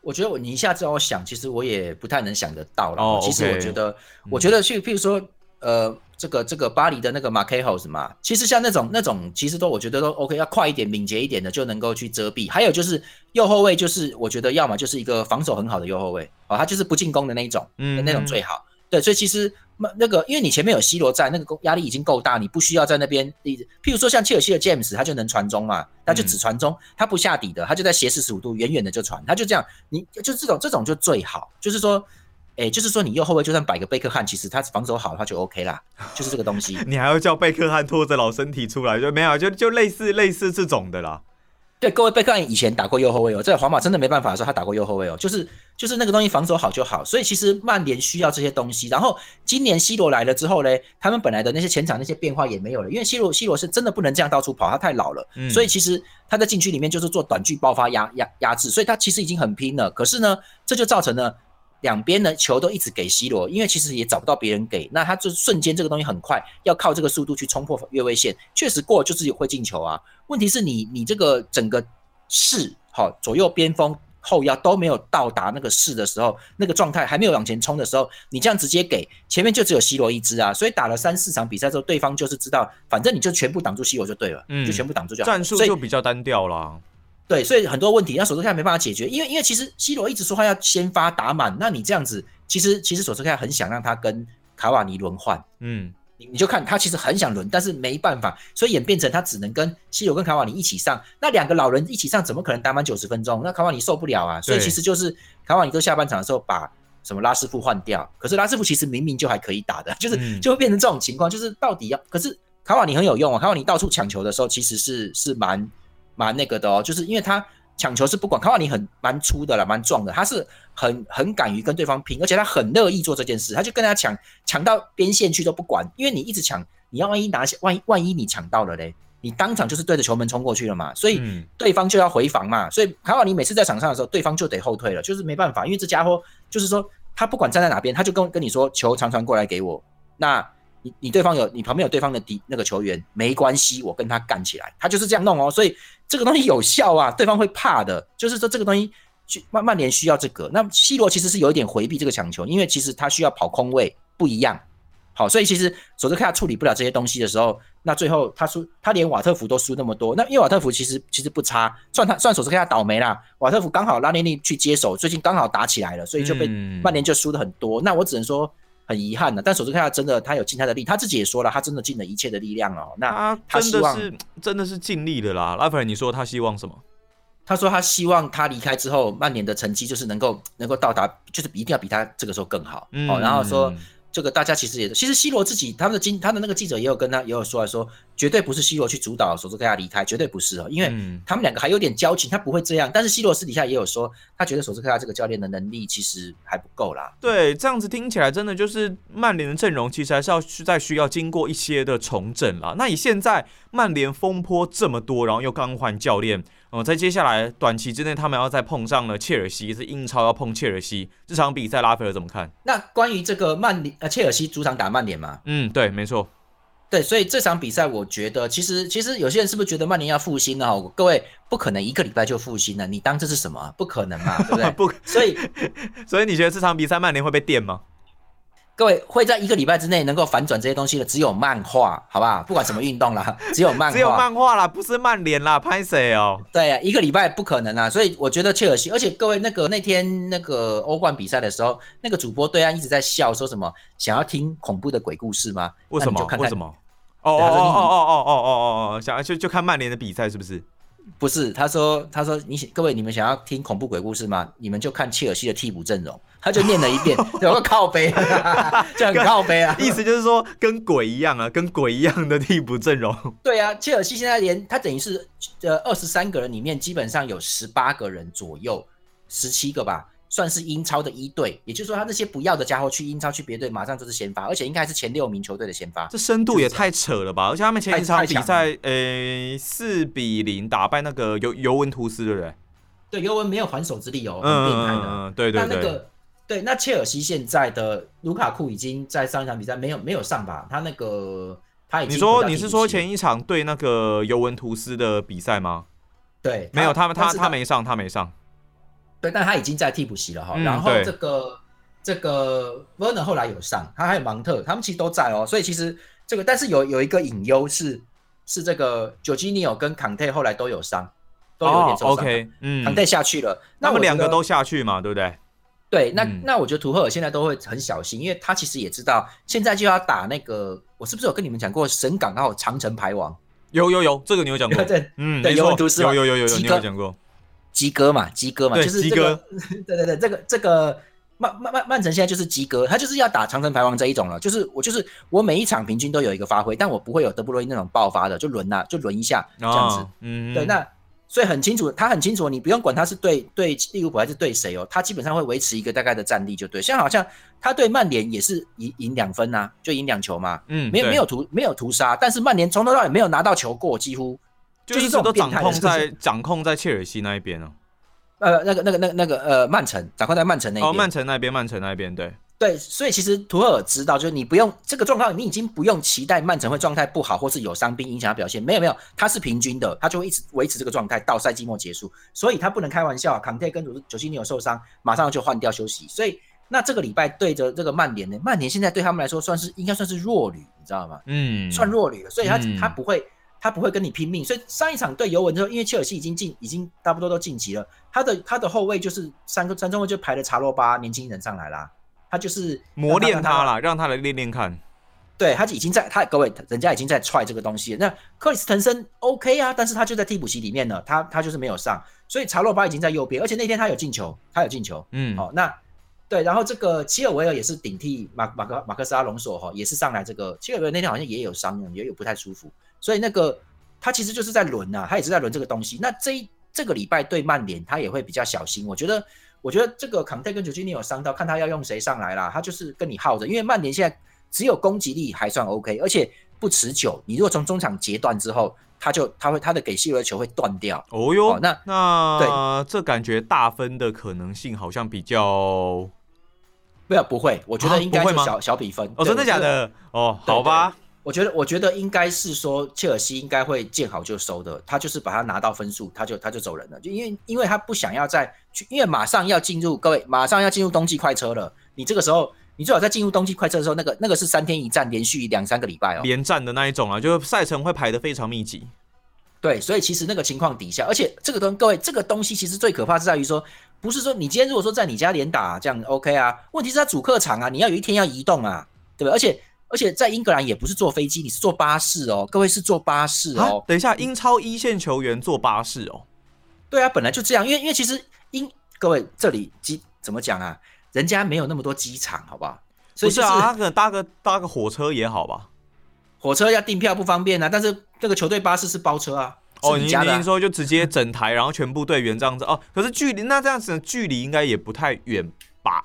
我觉得我你一下子让我想，其实我也不太能想得到了。其实我觉得，我觉得去，譬如说，呃，这个这个巴黎的那个马凯豪什么，其实像那种那种，其实都我觉得都 OK，要快一点、敏捷一点的就能够去遮蔽。还有就是右后卫，就是我觉得要么就是一个防守很好的右后卫，哦，他就是不进攻的那一种，嗯，那种最好。对，所以其实那那个，因为你前面有 C 罗在，那个压力已经够大，你不需要在那边。譬如说像切尔西的 James，他就能传中嘛，他就只传中，他不下底的，他就在斜四十五度远远的就传，他就这样。你就是这种这种就最好，就是说，哎，就是说你右后卫就算摆个贝克汉，其实他防守好的话就 OK 啦，就是这个东西。你还要叫贝克汉拖着老身体出来，就没有，就就类似类似这种的啦。对，各位贝克汉以前打过右后卫哦，在皇马真的没办法的时候，他打过右后卫哦，就是就是那个东西防守好就好，所以其实曼联需要这些东西。然后今年 C 罗来了之后呢，他们本来的那些前场那些变化也没有了，因为 C 罗 C 罗是真的不能这样到处跑，他太老了，所以其实他在禁区里面就是做短距爆发压压压制，所以他其实已经很拼了。可是呢，这就造成了。两边的球都一直给 C 罗，因为其实也找不到别人给，那他就瞬间这个东西很快，要靠这个速度去冲破越位线，确实过就是会进球啊。问题是你你这个整个势，好左右边锋后腰都没有到达那个势的时候，那个状态还没有往前冲的时候，你这样直接给前面就只有 C 罗一支啊，所以打了三四场比赛之后，对方就是知道，反正你就全部挡住 C 罗就对了，嗯，就全部挡住就战术就比较单调了。对，所以很多问题，那索斯克亚没办法解决，因为因为其实 C 罗一直说他要先发打满，那你这样子，其实其实索斯克亚很想让他跟卡瓦尼轮换，嗯，你你就看他其实很想轮，但是没办法，所以演变成他只能跟 C 罗跟卡瓦尼一起上，那两个老人一起上，怎么可能打满九十分钟？那卡瓦尼受不了啊，所以其实就是卡瓦尼都下半场的时候把什么拉师傅换掉，可是拉师傅其实明明就还可以打的，就是就会变成这种情况，就是到底要，可是卡瓦尼很有用啊，卡瓦尼到处抢球的时候其实是是蛮蛮那个的哦，就是因为他。抢球是不管，卡瓦尼很蛮粗的了，蛮壮的，他是很很敢于跟对方拼，而且他很乐意做这件事，他就跟他抢，抢到边线去都不管，因为你一直抢，你要万一拿下，万一万一你抢到了嘞，你当场就是对着球门冲过去了嘛，所以嗯对方就要回防嘛，所以卡瓦尼每次在场上的时候，对方就得后退了，就是没办法，因为这家伙就是说他不管站在哪边，他就跟跟你说球长传过来给我，那你你对方有你旁边有对方的敌那个球员没关系，我跟他干起来，他就是这样弄哦，所以这个东西有效啊，对方会怕的，就是说这个东西去曼曼联需要这个，那 C 罗其实是有一点回避这个抢球，因为其实他需要跑空位不一样。好，所以其实索斯克亚处理不了这些东西的时候，那最后他输，他连瓦特福都输那么多。那因为瓦特福其实其实不差，算他算索斯克亚倒霉啦。瓦特福刚好拉涅利去接手，最近刚好打起来了，所以就被嗯曼联就输的很多。那我只能说很遗憾的，但首次看他真的他有尽他的力，他自己也说了，他真的尽了一切的力量哦。那他他希望真的是真的是尽力的啦。拉斐尔，你说他希望什么？他说他希望他离开之后，曼联的成绩就是能够能够到达，就是一定要比他这个时候更好。嗯哦，然后说。这个大家其实也，其实 C 罗自己他们的经他的那个记者也有跟他也有说来说，绝对不是 C 罗去主导索斯克亚离开，绝对不是哦，因为嗯他们两个还有点交情，他不会这样。但是 C 罗私底下也有说，他觉得索斯克亚这个教练的能力其实还不够啦。对，这样子听起来真的就是曼联的阵容其实还是要需再需要经过一些的重整啦。那以现在曼联风波这么多，然后又刚换教练，呃，在接下来短期之内，他们要再碰上了切尔西，是英超要碰切尔西这场比赛，拉斐尔怎么看？那关于这个曼联呃切尔西主场打曼联嘛，嗯，对，没错，对，所以这场比赛我觉得其实其实有些人是不是觉得曼联要复兴了？哦各位不可能一个礼拜就复兴了，你当这是什么？不可能嘛，对不对？不，所以 所以你觉得这场比赛曼联会被电吗？各位会在一个礼拜之内能够反转这些东西的，只有漫画，好不好？不管什么运动啦，只有漫画，只有漫画啦，不是曼联啦，拍谁哦？对啊，一个礼拜不可能啊，所以我觉得切尔西，而且各位那个那天那个欧冠比赛的时候，那个主播对岸一直在笑，说什么想要听恐怖的鬼故事吗？为什么为什么？哦哦哦哦哦哦哦哦哦，想要就就看曼联的比赛是不是？不是，他说他说你各位你们想要听恐怖鬼故事吗？你们就看切尔西的替补阵容，他就念了一遍，有个靠背，就很靠背啊。意思就是说跟鬼一样啊，跟鬼一样的替补阵容。对啊，切尔西现在连他等于是呃二十三个人里面，基本上有十八个人左右，十七个吧，算是英超的一队。也就是说，他那些不要的家伙去英超去别队，马上就是先发，而且应该还是前六名球队的先发。这深度也太扯了吧！而且他们前一场比赛，呃，四比零打败那个尤尤文图斯，对不对？对，尤文没有还手之力哦，嗯很变态的。对对对。那那个对，那切尔西现在的卢卡库已经在上一场比赛没有没有上吧？他那个他已经你说你是说前一场对那个尤文图斯的比赛吗？对没有，他们他他没上，他没上。对，但他已经在替补席了哈。嗯然后对这个这个 Werner 后来有上，他还有芒特，他们其实都在哦。所以其实这个，但是有有一个隐忧是是这个久基尼奥跟康泰后来都有伤，都有点受伤。OK，嗯，康泰下去了，那我们两个都下去嘛，对不对？对。那、嗯那我觉得图赫尔现在都会很小心，因为他其实也知道现在就要打那个，我是不是有跟你们讲过神港还有长城排王？有有有，这个你有讲过。对，嗯，对没错尤文图斯嘛有有有有有，有讲过。鸡哥嘛，鸡哥嘛，就是这个，对对对，这个这个曼曼曼曼城现在就是鸡哥，他就是要打长城排王这一种了，就是我就是我每一场平均都有一个发挥，但我不会有德布罗伊那种爆发的，就轮呐、就轮一下这样子。啊，嗯，对，那所以很清楚，他很清楚，你不用管他是对对利物浦还是对谁哦，他基本上会维持一个大概的战力就对。像好像他对曼联也是赢赢两分呐、就赢两球嘛，嗯，没有没有屠没有屠杀，但是曼联从头到尾没有拿到球过，几乎就就是一直都掌控在掌控在切尔西那一边哦。呃那个那个那个那个呃曼城掌控在曼城那一边。哦，曼城那边，曼城那边，对，对，所以其实图赫尔知道，就是你不用这个状况，你已经不用期待曼城会状态不好，或是有伤病影响他表现。没有没有，他是平均的，他就会一直维持这个状态到赛季末结束。所以他不能开玩笑啊，康泰跟九九七尼有受伤，马上就换掉休息。所以那这个礼拜对着这个曼联呢，曼联现在对他们来说算是应该算是弱旅，你知道吗？嗯，算弱旅了，所以他、嗯他不会他不会跟你拼命。所以上一场对尤文之后，因为切尔西已经进已经差不多都晋级了，他的他的后卫就是三个三中卫就排了查洛巴年轻人上来啦，他就是磨练他啦，让他来练练看。对他已经在他各位人家已经在踹这个东西了。那克里斯滕森 OK 啊，但是他就在替补席里面呢，他他就是没有上，所以查洛巴已经在右边，而且那天他有进球，他有进球。嗯，好、那对，然后这个齐尔维尔也是顶替马马克马克斯阿隆索哈、也是上来这个齐尔维尔那天好像也有伤，也有不太舒服，所以那个他其实就是在轮呐、他也是在轮这个东西。那这一这个礼拜对曼联，他也会比较小心。我觉得，我觉得这个康泰跟久基尼有伤到，看他要用谁上来啦，他就是跟你耗着，因为曼联现在只有攻击力还算 OK，而且不持久。你如果从中场截断之后，他就他会他的给 C 罗的球会断掉。哦哟，哦那那这感觉大分的可能性好像比较没有不会，我觉啊得应该不会吗就小小比分。哦，真的假？的？哦，对好吧，我觉得我觉得应该是说切尔西应该会见好就收的，他就是把他拿到分数，他就他就走人了，就因为因为他不想要再去，因为马上要进入各位马上要进入冬季快车了，你这个时候你最好在进入冬季快车的时候，那个那个是三天一站，连续两三个礼拜哦。连战的那一种啊，就是赛程会排得非常密集。对，所以其实那个情况底下，而且这个东各位这个东西其实最可怕是在于说，不是说你今天如果说在你家连打这样 OK 啊，问题是他主客场啊，你要有一天要移动啊，对吧？而且而且在英格兰也不是坐飞机，你是坐巴士哦，各位是坐巴士啊哦。，等一下，英超一线球员坐巴士哦，对啊，本来就这样，因为因为其实英各位这里机怎么讲啊？人家没有那么多机场，好不好？所以就是不啊，他可能搭个搭个火车也好吧？火车要订票不方便啊，但是这个球队巴士是包车啊。哦，你是你说就直接整台，然后全部队员这样子哦。可是距离那这样子的距离应该也不太远吧？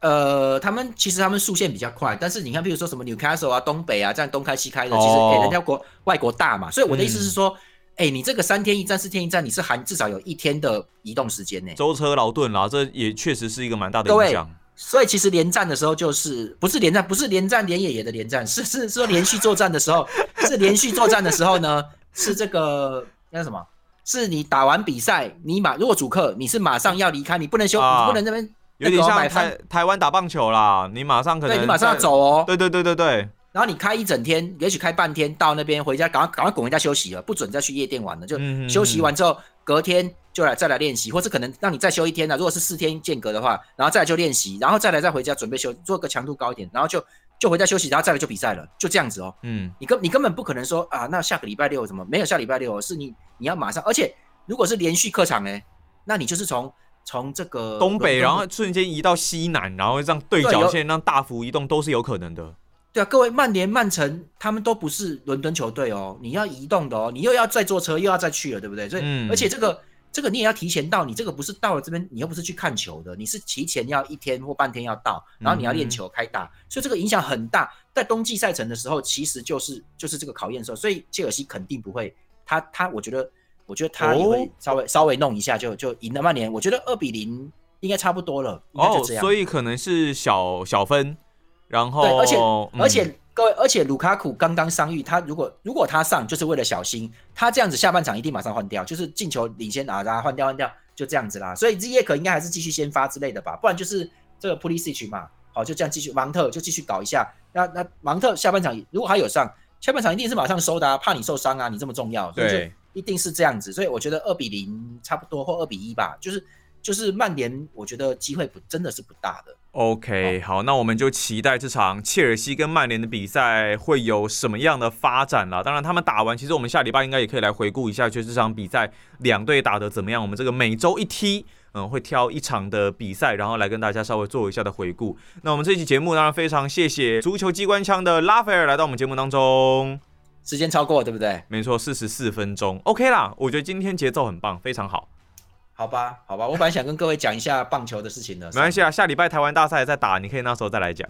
呃，他们其实他们速线比较快，但是你看，比如说什么 Newcastle 啊、东北啊，这样东开西开的，其实哦哎、人家国外国大嘛，所以我的意思嗯是说，哎、你这个三天一站、四天一站，你是含至少有一天的移动时间呢。舟车劳顿啦，这也确实是一个蛮大的影响。所以其实连战的时候，就是不是连战，不是连战连爷爷的连战，是是说连续作战的时候，是连续作战的时候呢，是这个那什么？是你打完比赛，你马如果主客你是马上要离开，你不能休，啊你不能这边有点像台台湾打棒球啦，你马上可能对你马上要走哦。对对对对对，然后你开一整天，也许开半天到那边回家，赶快赶快滚回家休息了，不准再去夜店玩了。就嗯休息完之后，隔天就来再来练习，或是可能让你再休一天呢。如果是四天间隔的话，然后再来就练习，然后再来再回家准备休，做个强度高一点，然后就就回家休息，然后再来就比赛了，就这样子哦。嗯，你根你根本不可能说啊，那下个礼拜六怎么没有下礼拜六哦？是你你要马上，而且如果是连续客场呢，那你就是从从这个东北，然后瞬间移到西南，然后让对对角线让大幅移动都是有可能的。对啊，各位，曼联、曼城他们都不是伦敦球队哦，你要移动的哦，你又要再坐车，又要再去了，对不对？所以，嗯而且这个这个你也要提前到，你这个不是到了这边，你又不是去看球的，你是提前要一天或半天要到，然后你要练球开打，所以这个影响很大。在冬季赛程的时候，其实就是就是这个考验的时候，所以切尔西肯定不会，他他，我觉得我觉得他也哦。会稍微、稍微弄一下就就赢了曼联，我觉得二比零应该差不多了，应该哦就，这样。所以可能是小小分，然后对，而且、嗯。而且各位，而且卢卡库刚刚伤愈，他如果如果他上，就是为了小心，他这样子下半场一定马上换掉，就是进球领先啊，然后换掉换掉，就这样子啦。所以 Z 耶可应该还是继续先发之类的吧，不然就是这个 Pulisic 嘛，好就这样继续，芒特就继续搞一下。那那芒特下半场如果还有上，下半场一定是马上收的啊，怕你受伤啊，你这么重要，所以就对一定是这样子。所以我觉得二比零差不多或二比一吧，就是就是曼联，我觉得机会不真的是不大的。OK，好，那我们就期待这场切尔西跟曼联的比赛会有什么样的发展了。当然，他们打完，其实我们下礼拜应该也可以来回顾一下，就是这场比赛两队打得怎么样。我们这个每周一踢，嗯，会挑一场的比赛，然后来跟大家稍微做一下的回顾。那我们这期节目当然非常谢谢足球机关枪的拉斐尔来到我们节目当中。时间超过对不对？没错，四十四分钟，OK 啦。我觉得今天节奏很棒，非常好。好吧，好吧，我本来想跟各位讲一下棒球的事情的，没关系啊，下礼拜台湾大赛再打，你可以那时候再来讲。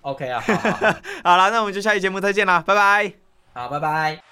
OK 啊，好好好，好啦，那我们就下期节目再见啦，拜拜。好，拜拜。